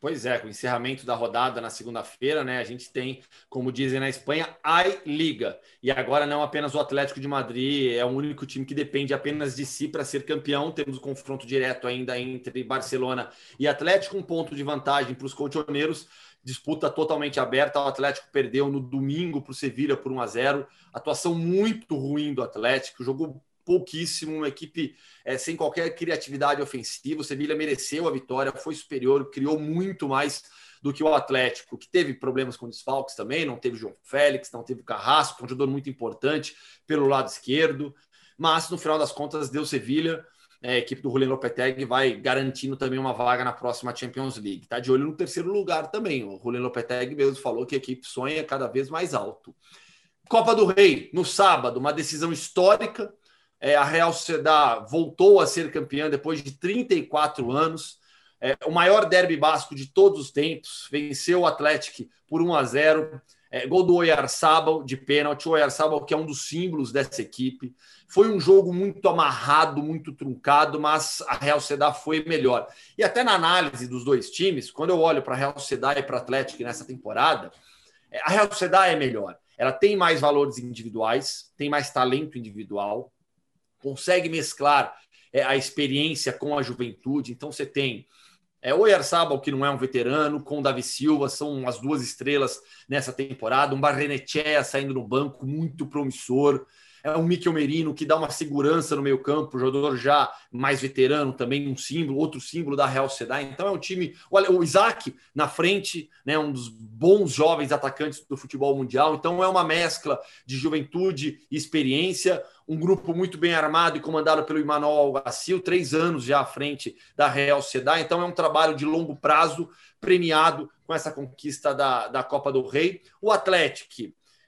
Pois é, com o encerramento da rodada na segunda-feira, né? A gente tem, como dizem na Espanha, a Liga. E agora não apenas o Atlético de Madrid é o único time que depende apenas de si para ser campeão. Temos o confronto direto ainda entre Barcelona e Atlético, um ponto de vantagem para os colchoneiros disputa totalmente aberta. O Atlético perdeu no domingo para o Sevilha por 1 a 0 Atuação muito ruim do Atlético, jogou pouquíssimo, uma equipe é, sem qualquer criatividade ofensiva. O Sevilha mereceu a vitória, foi superior, criou muito mais do que o Atlético, que teve problemas com desfalques também, não teve João Félix, não teve Carrasco, um jogador muito importante pelo lado esquerdo, mas no final das contas deu Sevilha. É, a equipe do Julian Lopetegui vai garantindo também uma vaga na próxima Champions League. Está de olho no terceiro lugar também. O Julian Lopetegui mesmo falou que a equipe sonha cada vez mais alto. Copa do Rei, no sábado, uma decisão histórica. É, a Real Sociedad voltou a ser campeã depois de 34 anos. É, o maior derby basco de todos os tempos. Venceu o Atlético por 1 a 0. É, gol do Oyarzabal de pênalti. O Oyarzabal que é um dos símbolos dessa equipe. Foi um jogo muito amarrado, muito truncado, mas a Real Sociedad foi melhor. E até na análise dos dois times, quando eu olho para a Real Sociedad e para o Atlético nessa temporada, é, a Real Sociedad é melhor. Ela tem mais valores individuais, tem mais talento individual, consegue mesclar é, a experiência com a juventude. Então você tem é, o Oyarzabal, que não é um veterano, com o Davi Silva, são as duas estrelas nessa temporada. Um Barrenechea saindo no banco, muito promissor é um Mikel Merino que dá uma segurança no meio campo, jogador já mais veterano também, um símbolo, outro símbolo da Real Sociedad. Então é um time, olha, o Isaac na frente, né, um dos bons jovens atacantes do futebol mundial. Então é uma mescla de juventude e experiência, um grupo muito bem armado e comandado pelo Emmanuel Alguacil, três anos já à frente da Real Sociedad. Então é um trabalho de longo prazo, premiado com essa conquista da, da Copa do Rei. O Atlético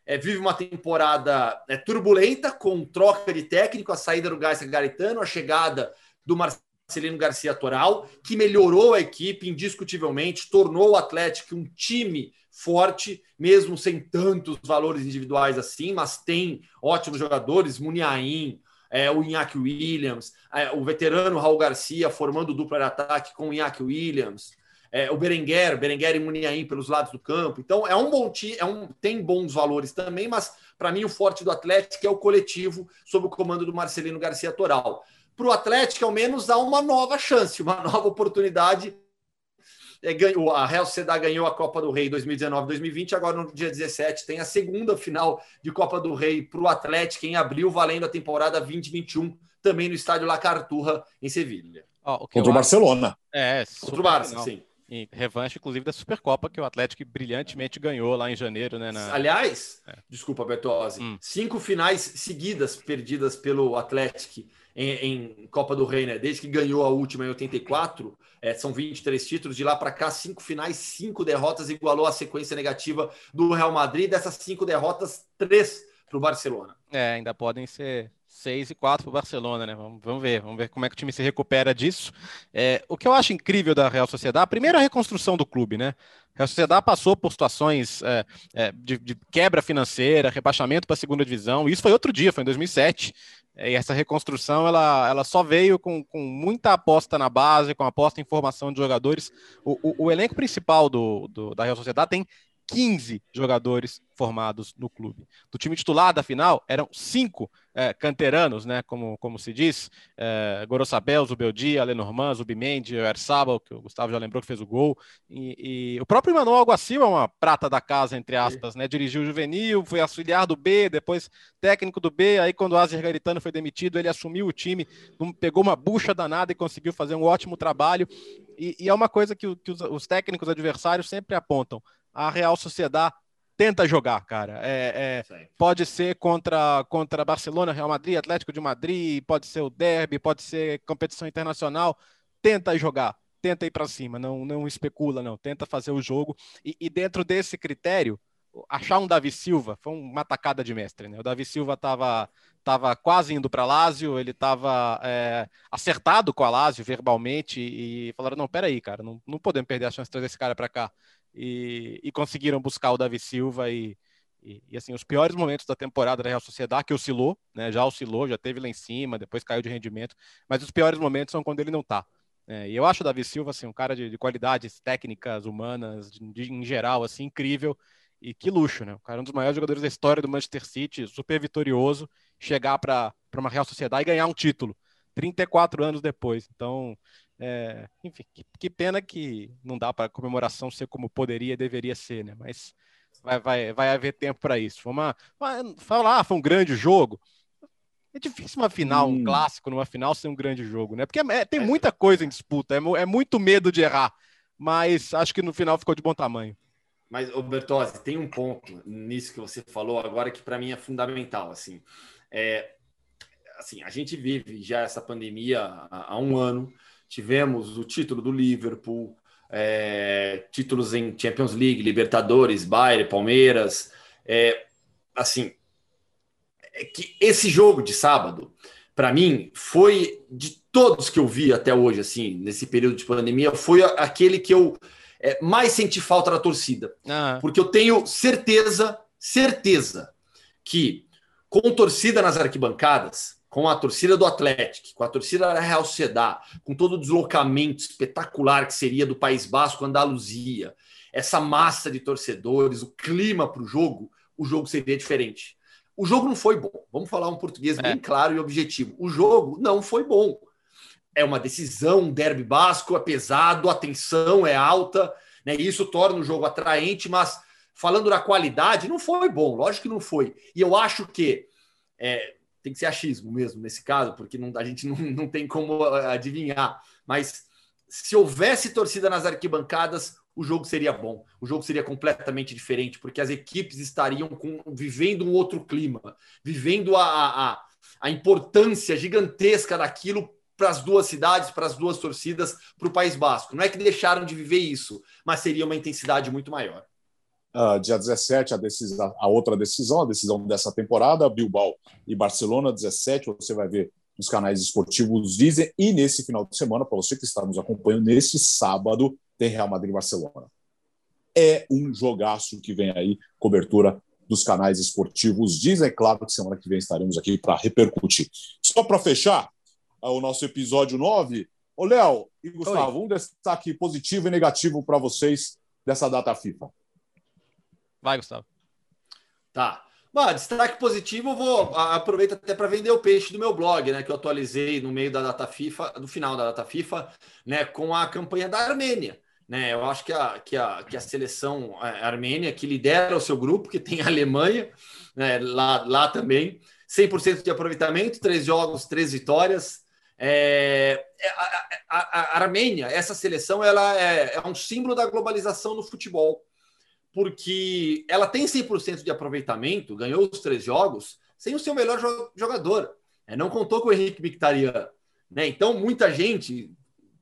é, vive uma temporada é, turbulenta, com troca de técnico, a saída do Garcia Garitano, a chegada do Marcelino Garcia Toral, que melhorou a equipe indiscutivelmente, tornou o Atlético um time forte, mesmo sem tantos valores individuais assim, mas tem ótimos jogadores, Muniain, é, o Iñaki Williams, é, o veterano Raul Garcia formando dupla de ataque com o Iñaki Williams, é, o Berenguer, Berenguer e Muniain pelos lados do campo. Então é um bom time, é um, tem bons valores também, mas para mim o forte do Atlético é o coletivo sob o comando do Marcelino Garcia Toral. Para o Atlético, ao menos, dá uma nova chance, uma nova oportunidade. É, ganhou, a Real Sociedad ganhou a Copa do Rei 2019-2020, agora no dia 17 tem a segunda final de Copa do Rei para o Atlético em abril, valendo a temporada 2021, também no estádio La Carturra, em Sevilha. Oh, Contra o Barcelona. É, Contra o Barça, sim em revanche, inclusive, da Supercopa, que o Atlético brilhantemente ganhou lá em janeiro, né? Na... Aliás, é. desculpa, Bertozzi, hum. cinco finais seguidas perdidas pelo Atlético em, em, Copa do Rei, né? Desde que ganhou a última em 84, é, são 23 títulos, de lá para cá, cinco finais, cinco derrotas, igualou a sequência negativa do Real Madrid. Dessas cinco derrotas, três para o Barcelona. É, ainda podem ser 6 e 4 para o Barcelona, né? Vamos, vamos, ver, vamos ver como é que o time se recupera disso. É, o que eu acho incrível da Real Sociedade, primeiro a reconstrução do clube, né? A Real Sociedade passou por situações é, é, de, de, quebra financeira, rebaixamento para a segunda divisão. Isso foi outro dia, foi em 2007. É, e essa reconstrução ela, ela só veio com, com muita aposta na base, com aposta em formação de jogadores. O, o, o elenco principal do, do, da Real Sociedade tem 15 jogadores formados no clube. Do time titular da final, eram cinco é, canteranos, né, como, como se diz, é, Gorosabel, Zubeldia, Lenormand, Zubimendi, Ersabal, que o Gustavo já lembrou que fez o gol, e, e o próprio Manuel Alguacil é uma prata da casa, entre aspas, né, dirigiu o juvenil, foi auxiliar do B, depois técnico do B, aí quando o Azer Garitano foi demitido, ele assumiu o time, pegou uma bucha danada e conseguiu fazer um ótimo trabalho, e, e é uma coisa que, que os, os técnicos adversários sempre apontam, a Real Sociedade tenta jogar, cara. É, é pode ser contra, contra Barcelona, Real Madrid, Atlético de Madrid, pode ser o derby, pode ser competição internacional. Tenta jogar, tenta ir para cima, não, não especula, não. Tenta fazer o jogo. E, e, dentro desse critério, achar um Davi Silva foi uma tacada de mestre, né? O Davi Silva estava tava quase indo para Lazio, ele estava é, acertado com a Lazio verbalmente e falaram: não, peraí, cara, não, não podemos perder a chance de trazer esse cara para cá e, e conseguiram buscar o Davi Silva e, e, e, assim, os piores momentos da temporada da Real Sociedade, que oscilou, né? Já oscilou, já teve lá em cima, depois caiu de rendimento, mas os piores momentos são quando ele não tá. É, e eu acho o Davi Silva, assim, um cara de, de qualidades técnicas, humanas, de, de, em geral, assim, incrível. E que luxo, né? O cara é um dos maiores jogadores da história do Manchester City, super vitorioso, chegar para uma Real Sociedade e ganhar um título, 34 anos depois. Então, é, enfim, que, que, pena que não dá para a comemoração ser como poderia e deveria ser, né? Mas vai, vai, vai haver tempo para isso. Vamos falar, ah, foi um grande jogo. É difícil uma final, hum. um clássico numa final ser um grande jogo, né? Porque é, é, tem muita coisa em disputa, é, é, muito medo de errar, mas acho que no final ficou de bom tamanho. Mas, Bertozzi, tem um ponto nisso que você falou agora que para mim é fundamental, assim. É, assim, a gente vive já essa pandemia há, há um ano, tivemos o título do Liverpool, é, títulos em Champions League, Libertadores, Bayern, Palmeiras. É, assim, é que esse jogo de sábado, para mim, foi de todos que eu vi até hoje, assim, nesse período de pandemia, foi aquele que eu é, mais senti falta da torcida. Ah. Porque eu tenho certeza, certeza, que com torcida nas arquibancadas, com a torcida do Atlético, com a torcida da Real Sociedad, com todo o deslocamento espetacular que seria do País Basco, Andaluzia, essa massa de torcedores, o clima para o jogo, o jogo seria diferente. O jogo não foi bom. Vamos falar um português é. bem claro e objetivo. O jogo não foi bom. É uma decisão, um derby basco, é pesado, a tensão é alta, né? Isso torna o jogo atraente, mas falando da qualidade, não foi bom, lógico que não foi. E eu acho que é, tem que ser achismo mesmo nesse caso, porque não, a gente não, não tem como ah, adivinhar. Mas se houvesse torcida nas arquibancadas, o jogo seria bom, o jogo seria completamente diferente, porque as equipes estariam com, vivendo um outro clima, vivendo a, a, a importância gigantesca daquilo para as duas cidades, para as duas torcidas, para o País Basco. Não é que deixaram de viver isso, mas seria uma intensidade muito maior. Uh, dia 17, a, decisão, a outra decisão, a decisão dessa temporada, Bilbao e Barcelona, 17, você vai ver nos canais esportivos dizem, e nesse final de semana, para você que está nos acompanhando, nesse sábado, tem Real Madrid e Barcelona. É um jogaço que vem aí, cobertura dos canais esportivos dizem. É claro que semana que vem estaremos aqui para repercutir. Só para fechar uh, o nosso episódio 9, ô Léo e Gustavo, Oi. um destaque positivo e negativo para vocês dessa data FIFA. Vai, Gustavo. Tá. Bom, destaque positivo, eu vou aproveitar até para vender o peixe do meu blog, né? Que eu atualizei no meio da data FIFA, no final da data FIFA, né? Com a campanha da Armênia. Né, eu acho que a, que a, que a seleção armênia, que lidera o seu grupo, que tem a Alemanha né, lá, lá também, 100% de aproveitamento, três jogos, três vitórias. É, é, a, a, a, Armênia, essa seleção, ela é, é um símbolo da globalização no futebol porque ela tem 100% de aproveitamento, ganhou os três jogos, sem o seu melhor jogador. É, não contou com o Henrique Mkhitaryan. Né? Então, muita gente,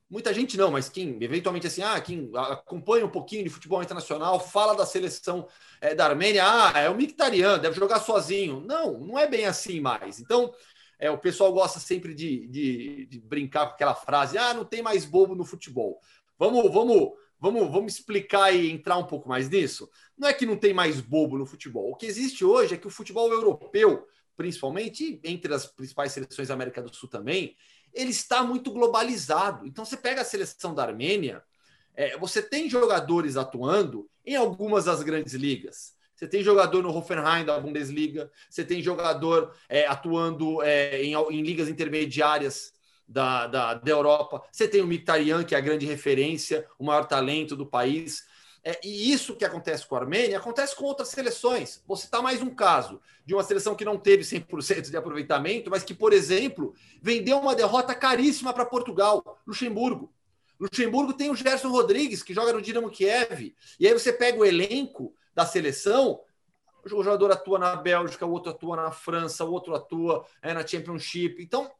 muita gente não, mas quem eventualmente assim, ah, quem acompanha um pouquinho de futebol internacional, fala da seleção é, da Armênia, ah, é o Mkhitaryan, deve jogar sozinho. Não, não é bem assim mais. Então, é, o pessoal gosta sempre de, de, de brincar com aquela frase, ah, não tem mais bobo no futebol. Vamos, vamos Vamos, vamos explicar e entrar um pouco mais nisso? Não é que não tem mais bobo no futebol. O que existe hoje é que o futebol europeu, principalmente entre as principais seleções da América do Sul também, ele está muito globalizado. Então você pega a seleção da Armênia, é, você tem jogadores atuando em algumas das grandes ligas. Você tem jogador no Hoffenheim da Bundesliga, você tem jogador é, atuando é, em, em ligas intermediárias da, da, da Europa. Você tem o Mkhitaryan, que é a grande referência, o maior talento do país. É, e isso que acontece com a Armênia acontece com outras seleções. Vou citar mais um caso de uma seleção que não teve 100% de aproveitamento, mas que, por exemplo, vendeu uma derrota caríssima para Portugal, Luxemburgo. Luxemburgo tem o Gerson Rodrigues, que joga no Dinamo Kiev. E aí você pega o elenco da seleção, o jogador atua na Bélgica, o outro atua na França, o outro atua é, na Championship. Então,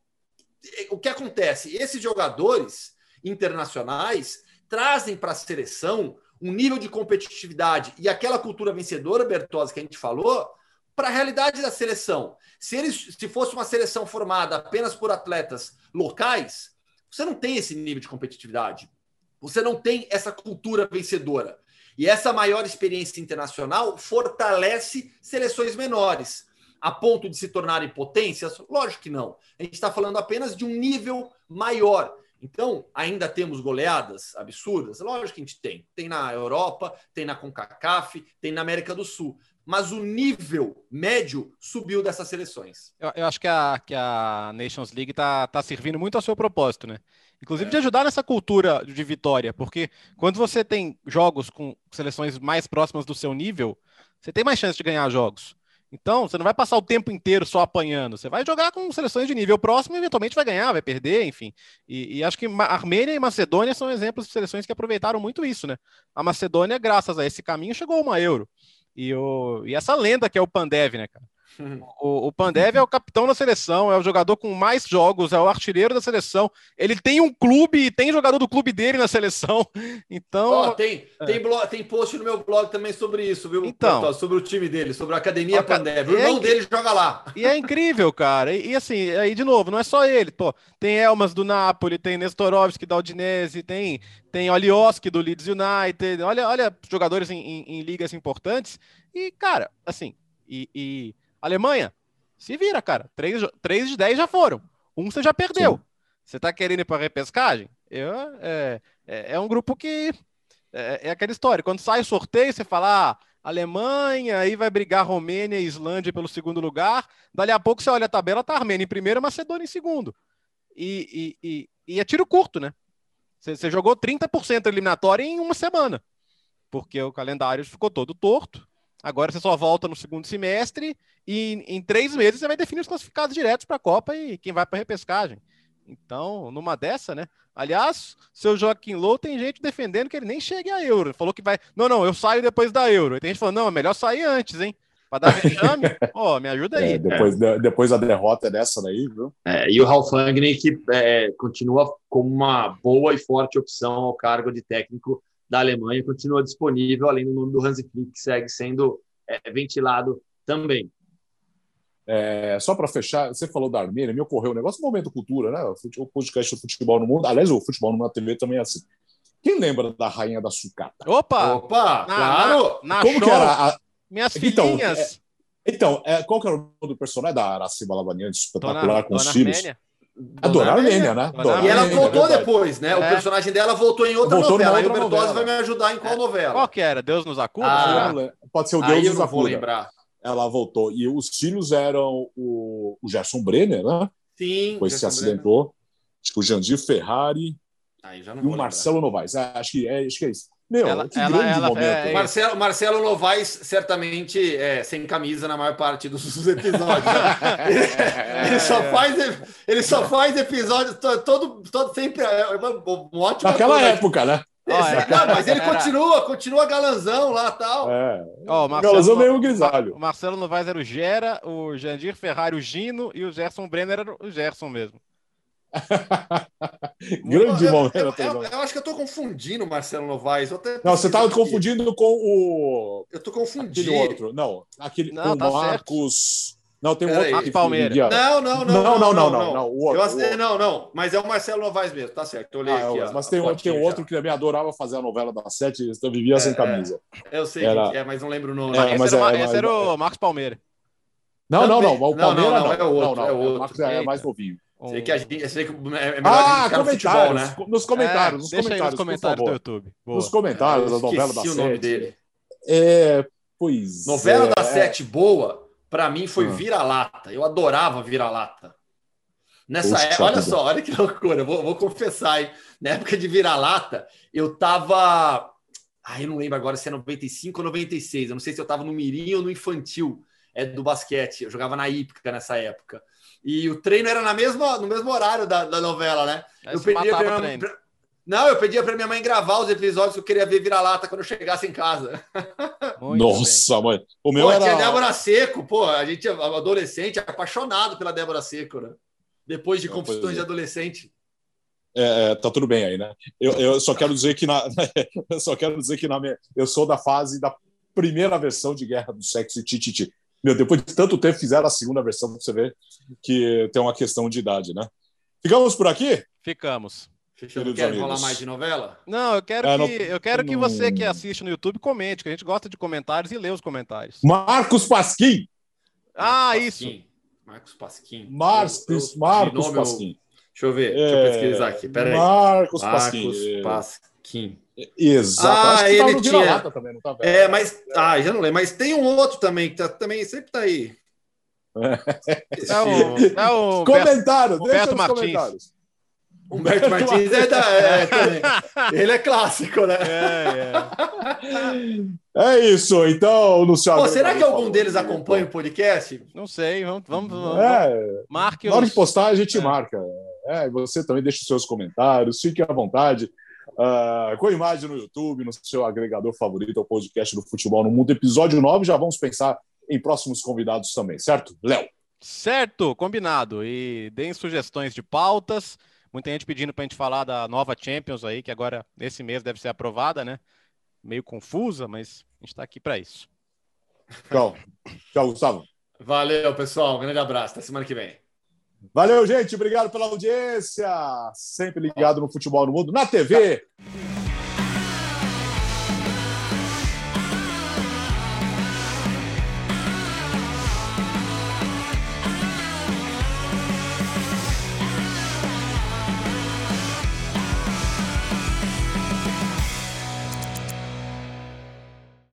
o que acontece? Esses jogadores internacionais trazem para a seleção um nível de competitividade e aquela cultura vencedora, Bertozzi, que a gente falou, para a realidade da seleção. Se, eles, se fosse uma seleção formada apenas por atletas locais, você não tem esse nível de competitividade. Você não tem essa cultura vencedora. E essa maior experiência internacional fortalece seleções menores a ponto de se tornarem potências? Lógico que não. A gente está falando apenas de um nível maior. Então, ainda temos goleadas absurdas? Lógico que a gente tem. Tem na Europa, tem na CONCACAF, tem na América do Sul. Mas o nível médio subiu dessas seleções. Eu, eu acho que a, que a Nations League está tá servindo muito ao seu propósito, né? Inclusive é. de ajudar nessa cultura de vitória, porque quando você tem jogos com seleções mais próximas do seu nível, você tem mais chance de ganhar jogos. Então, você não vai passar o tempo inteiro só apanhando. Você vai jogar com seleções de nível próximo e eventualmente vai ganhar, vai perder, enfim. E, e acho que Armênia e Macedônia são exemplos de seleções que aproveitaram muito isso, né? A Macedônia, graças a esse caminho, chegou a uma Euro. E, o, e essa lenda que é o Pandev, né, cara? O, o Pandev é o capitão da seleção, é o jogador com mais jogos, é o artilheiro da seleção. Ele tem um clube e tem jogador do clube dele na seleção. Então. Oh, tem, é. tem, blog, tem post no meu blog também sobre isso, viu? Então, sobre o time dele, sobre a Academia a, Pandev. O irmão é dele joga lá. E é incrível, cara. E, e, assim, aí de novo, não é só ele. Pô, tem Elmas do Napoli, tem Nestorovski da Udinese, tem, tem Olioski do Leeds United. Olha, olha jogadores em, em, em ligas importantes. E, cara, assim, e, e Alemanha, se vira, cara. Três, três de dez já foram. Um você já perdeu. Sim. Você tá querendo ir para repescagem? Eu, é, é, é, um grupo que. É, é, aquela história. Quando sai o sorteio, você fala. Ah, Alemanha, aí vai brigar Romênia e Islândia pelo segundo lugar. Dali a pouco você olha a tabela, tá Armênia em primeiro Macedônia em segundo. E, e, e, e é tiro curto, né? Você, você jogou 30% eliminatória em uma semana. Porque o calendário ficou todo torto. Agora você só volta no segundo semestre e em três meses você vai definir os classificados diretos para a Copa e quem vai para a repescagem. Então, numa dessa, né? Aliás, seu Joaquim Low tem gente defendendo que ele nem chegue a Euro. Falou que vai. Não, não, eu saio depois da Euro. E tem gente falando, não, é melhor sair antes, hein? Para dar vexame. Ó, oh, me ajuda aí. É, depois, é. depois a derrota dessa daí, viu? É, e o Ralf Rangnick é, continua como uma boa e forte opção ao cargo de técnico da Alemanha continua disponível, além do nome do Hansi Flick, que segue sendo é, ventilado também. É, só para fechar, você falou da Armênia, me ocorreu um negócio, momento cultura, né? O podcast do futebol no mundo, aliás, o futebol na TV também é assim. Quem lembra da rainha da sucata? Opa! Opa! Na, claro! Na, na Como show. que era? A... Minhas então, filhinhas! É, então, é, qual que era o nome do personagem da Araciba Lavanian, espetacular Dona, com Dona os filhos? Armênia. A Dona Armênia, né? Dona e ela voltou é depois, né? É. O personagem dela voltou em outra voltou novela. Aí o Bertozzi vai me ajudar em qual é. novela? Qual que era? Deus nos acuda? Ah, pode ser o Deus nos acuda. lembrar. Ela voltou. E os filhos eram o, o Gerson Brenner, né? Sim. Depois se acidentou. Brenner. Acho que o Jandir Ferrari e o Marcelo lembrar. Novaes. É, acho, que é, acho que é isso. Meu, ela, que ela, grande ela, momento. É, Marcelo, Marcelo Novaes, certamente, é, sem camisa na maior parte dos episódios. Né? ele, só faz, ele só faz episódios todo, todo sempre. É um ótimo Naquela coisa. época, né? Não, mas ele continua, continua galanzão lá tal. É. Oh, Marcelo, galanzão meio grisalho. O Marcelo Novaes era o Gera, o Jandir Ferrari o Gino e o Gerson Brenner era o Gerson mesmo. Grande eu, momento. Eu, eu, eu, acho que eu estou confundindo o Marcelo Novaes. Não, você estava confundindo com o. Eu estou confundindo. Aquele outro. Não, aquele não, tá Marcos. Certo. Não, tem um Pera outro. Palmeiras. Não, não, não. Não, não, não, não. não, outro, não, não. Mas é o Marcelo Novaes mesmo, tá certo. Eu olhei ah, aqui, mas tem, tem outro que também adorava fazer a novela da Sete, eu vivia é, sem camisa. É, eu sei Era... que é, mas não lembro o nome. É, esse, era, é, esse era o Marcos Palmeira. Não, não, não. O Palmeiras não. não, é o outro. É o outro. O Marcos é mais novinho. Sei que, a gente, sei que é melhor ah, a comentários, futebol, né? Nos comentários, é, nos comentários, nos comentários do YouTube. Boa. Nos comentários, é, a novela da o nome dele. É, pois Novela é, da Sete boa, para mim foi ah. Vira-Lata. Eu adorava Vira-Lata. Nessa época, olha só, olha que loucura, vou, vou confessar, hein? Na época de Vira-Lata, eu tava. Ah, eu não lembro agora se é 95 ou 96. Eu não sei se eu tava no Mirim ou no Infantil é, do basquete. Eu jogava na Ípica nessa época. E o treino era na mesma, no mesmo horário da, da novela, né? Aí eu pedia pra minha, pra, não, eu pedia para minha mãe gravar os episódios que eu queria ver vira-lata quando eu chegasse em casa. Nossa, mãe. O meu pô, era... tinha Débora Seco, pô, a gente, adolescente, apaixonado pela Débora Seco, né? Depois de Não, confusões de adolescente. É, é, tá tudo bem aí, né? Eu, eu só quero dizer que na, eu só quero dizer que na minha, eu sou da fase da primeira versão de Guerra do Sexo e Tititi. Meu, depois de tanto tempo fizeram a segunda versão para você ver que tem uma questão de idade, né? Ficamos por aqui? Ficamos. Fechou. Quer falar mais de novela? Não, eu quero, é, que, não, eu quero não... que você que assiste no YouTube comente, que a gente gosta de comentários e lê os comentários. Marcos Pasquim. Ah, Marcos isso. Pasquim. Marcos Pasquim. Marcos, eu, eu, Marcos nome, Pasquim. Deixa eu ver, é... deixa eu é, pesquisar aqui. Pera aí. Marcos Pasquim. Marcos Pasquim. Exato. Ah, ele tinha. Também, tá é, mas. Ah, já não lembro. Mas tem um outro também que tá, também sempre tá aí. É, é o, é o comentário, Beto, deixa Beto Martins. comentários. Humberto Martins é, da, é também. Ele é clássico, né? É, é. é isso, então, Luciano. Pô, será que algum deles acompanha o podcast? Não sei, vamos. vamos, vamos é, marque Na hora de postar, a gente é. marca. É, você também deixa os seus comentários, fique à vontade. Uh, com imagem no YouTube, no seu agregador favorito, o podcast do Futebol no Mundo, episódio 9. Já vamos pensar em próximos convidados também, certo? Léo. Certo, combinado. E deem sugestões de pautas. Muita gente pedindo para a gente falar da nova Champions aí, que agora, nesse mês, deve ser aprovada, né? Meio confusa, mas a gente está aqui para isso. Tchau. Tchau, Gustavo. Valeu, pessoal. Um grande abraço. Até semana que vem. Valeu, gente. Obrigado pela audiência. Sempre ligado no Futebol no Mundo, na TV.